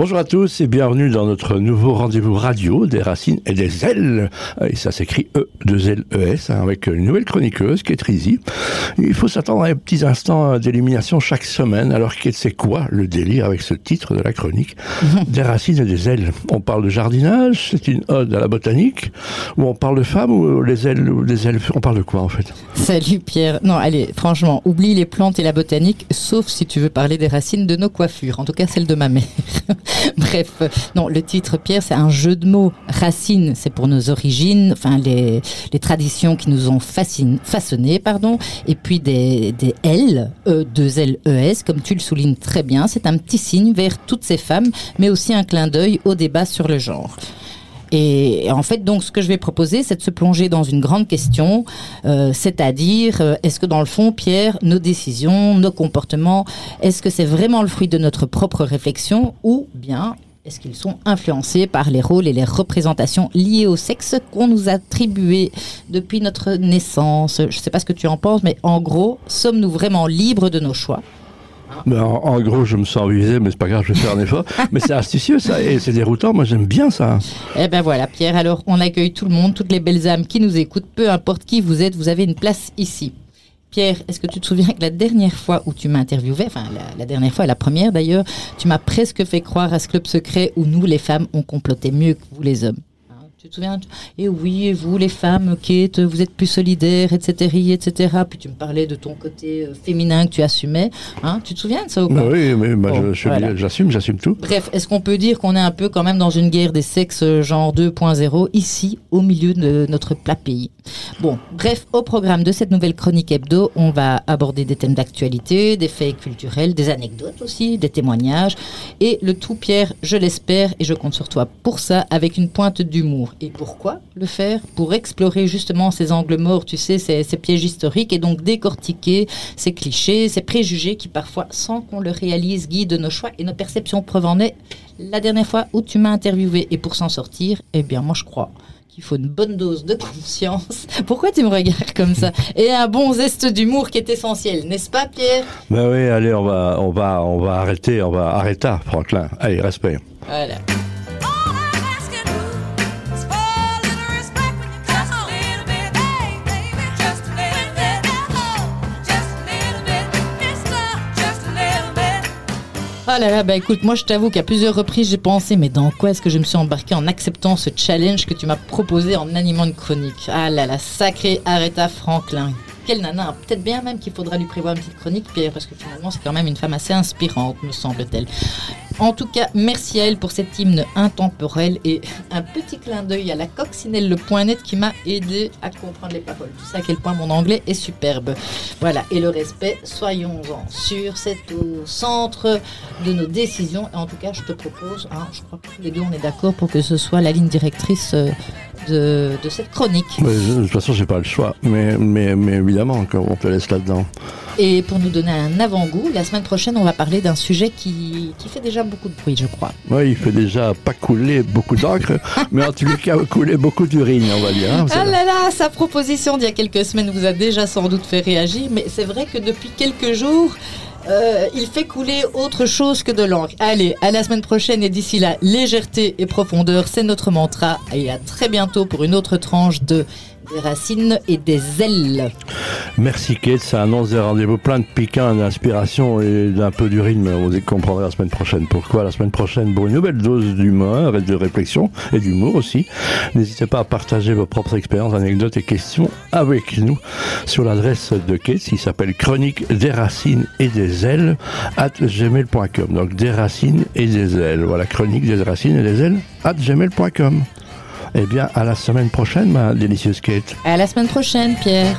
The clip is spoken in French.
Bonjour à tous et bienvenue dans notre nouveau rendez-vous radio des racines et des ailes. Et ça s'écrit E, 2 L, E, S, hein, avec une nouvelle chroniqueuse qui est Trizy. Il faut s'attendre à un petits instants d'élimination chaque semaine. Alors, c'est quoi le délire avec ce titre de la chronique Des racines et des ailes? On parle de jardinage, c'est une ode à la botanique, ou on parle de femmes, ou les ailes, ou des ailes, on parle de quoi en fait? Salut Pierre. Non, allez, franchement, oublie les plantes et la botanique, sauf si tu veux parler des racines de nos coiffures, en tout cas celle de ma mère. Bref, non, le titre Pierre, c'est un jeu de mots. Racines, c'est pour nos origines, enfin les, les traditions qui nous ont fasciné, façonné, pardon. Et puis des, des L, E, deux L, E, S, comme tu le soulignes très bien, c'est un petit signe vers toutes ces femmes, mais aussi un clin d'œil au débat sur le genre. Et en fait, donc, ce que je vais proposer, c'est de se plonger dans une grande question, euh, c'est-à-dire, euh, est-ce que dans le fond, Pierre, nos décisions, nos comportements, est-ce que c'est vraiment le fruit de notre propre réflexion ou bien est-ce qu'ils sont influencés par les rôles et les représentations liées au sexe qu'on nous a attribués depuis notre naissance? Je ne sais pas ce que tu en penses, mais en gros, sommes-nous vraiment libres de nos choix? En, en, gros, je me sens visé, mais c'est pas grave, je vais faire un effort. mais c'est astucieux, ça, et c'est déroutant. Moi, j'aime bien ça. Eh ben voilà, Pierre. Alors, on accueille tout le monde, toutes les belles âmes qui nous écoutent, peu importe qui vous êtes, vous avez une place ici. Pierre, est-ce que tu te souviens que la dernière fois où tu m'as interviewé, enfin la, la, dernière fois, la première d'ailleurs, tu m'as presque fait croire à ce club secret où nous, les femmes, on complotait mieux que vous, les hommes? Tu te souviens Et oui, et vous, les femmes, Kate, vous êtes plus solidaires, etc., etc. Puis tu me parlais de ton côté euh, féminin que tu assumais. Hein tu te souviens de ça ou pas? Oui, mais bah, bon, j'assume, voilà. j'assume, j'assume tout. Bref, est-ce qu'on peut dire qu'on est un peu quand même dans une guerre des sexes euh, genre 2.0 ici, au milieu de notre plat pays? Bon, bref, au programme de cette nouvelle chronique hebdo, on va aborder des thèmes d'actualité, des faits culturels, des anecdotes aussi, des témoignages, et le tout, Pierre, je l'espère, et je compte sur toi pour ça, avec une pointe d'humour. Et pourquoi le faire Pour explorer justement ces angles morts, tu sais, ces, ces, pièges historiques, et donc décortiquer ces clichés, ces préjugés qui parfois, sans qu'on le réalise, guident nos choix et nos perceptions. Preuve en est, la dernière fois où tu m'as interviewé, et pour s'en sortir, eh bien moi je crois qu'il faut une bonne dose de conscience. Pourquoi tu me regardes comme ça Et un bon zeste d'humour qui est essentiel, n'est-ce pas, Pierre? Ben oui, allez, on va, on va, on va arrêter, on va arrêter, Franklin. Allez, respect. Voilà. Ah là là, bah écoute, moi je t'avoue qu'à plusieurs reprises j'ai pensé, mais dans quoi est-ce que je me suis embarqué en acceptant ce challenge que tu m'as proposé en animant une chronique? Ah là là, sacré Aretha Franklin. Quelle nana, peut-être bien même qu'il faudra lui prévoir une petite chronique, parce que finalement c'est quand même une femme assez inspirante, me semble-t-elle. En tout cas, merci à elle pour cet hymne intemporel et un petit clin d'œil à la coccinelle le point net qui m'a aidé à comprendre les paroles. Tu sais à quel point mon anglais est superbe. Voilà, et le respect, soyons-en sûrs, c'est au centre de nos décisions. Et en tout cas, je te propose, hein, je crois que tous les deux on est d'accord pour que ce soit la ligne directrice de, de cette chronique. Mais, de toute façon, j'ai pas le choix, mais, mais, mais évidemment, on te laisse là-dedans. Et pour nous donner un avant-goût, la semaine prochaine, on va parler d'un sujet qui, qui, fait déjà beaucoup de bruit, je crois. Oui, il fait déjà pas couler beaucoup d'encre, mais en tout cas couler beaucoup d'urine, on va dire. Hein, ah là là, sa proposition d'il y a quelques semaines vous a déjà sans doute fait réagir, mais c'est vrai que depuis quelques jours, euh, il fait couler autre chose que de l'encre. Allez, à la semaine prochaine et d'ici là, légèreté et profondeur, c'est notre mantra. Et à très bientôt pour une autre tranche de des racines et des ailes. Merci Kate, ça annonce des rendez-vous plein de piquants, d'inspiration et d'un peu d'urine, mais vous comprendrez la semaine prochaine. Pourquoi la semaine prochaine Pour une nouvelle dose d'humour et de réflexion et d'humour aussi. N'hésitez pas à partager vos propres expériences, anecdotes et questions avec nous sur l'adresse de Kate qui s'appelle chronique des racines et des ailes at gmail.com. Donc des racines et des ailes. Voilà, chronique des racines et des ailes at gmail.com. Eh bien, à la semaine prochaine, ma délicieuse Kate. À la semaine prochaine, Pierre.